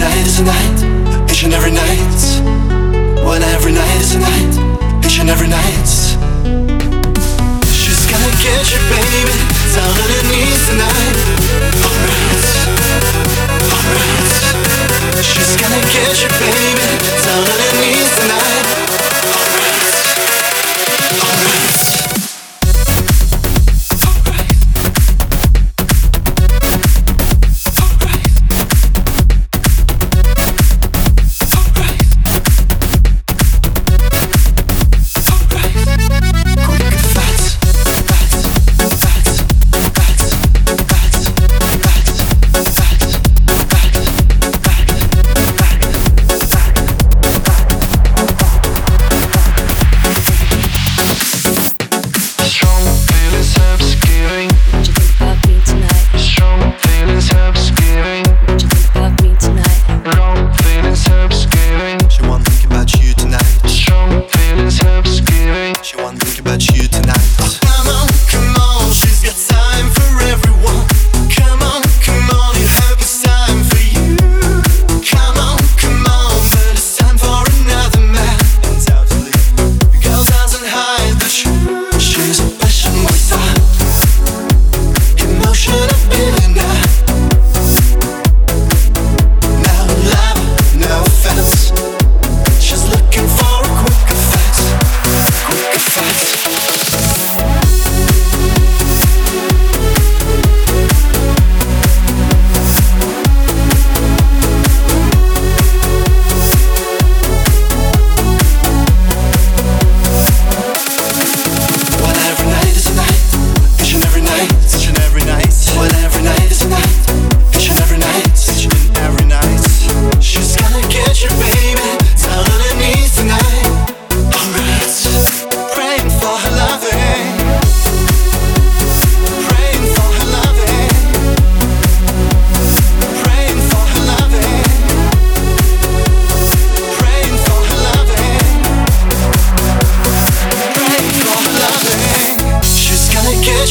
night is a night, each and every night. When every night is a night, each and every night. She's gonna get you, baby, down on her knees tonight. Alright, alright. She's gonna get you, baby.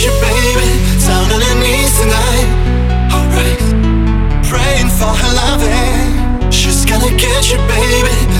you, baby. Down on her knees tonight. Alright. Praying for her loving. She's gonna get you, baby.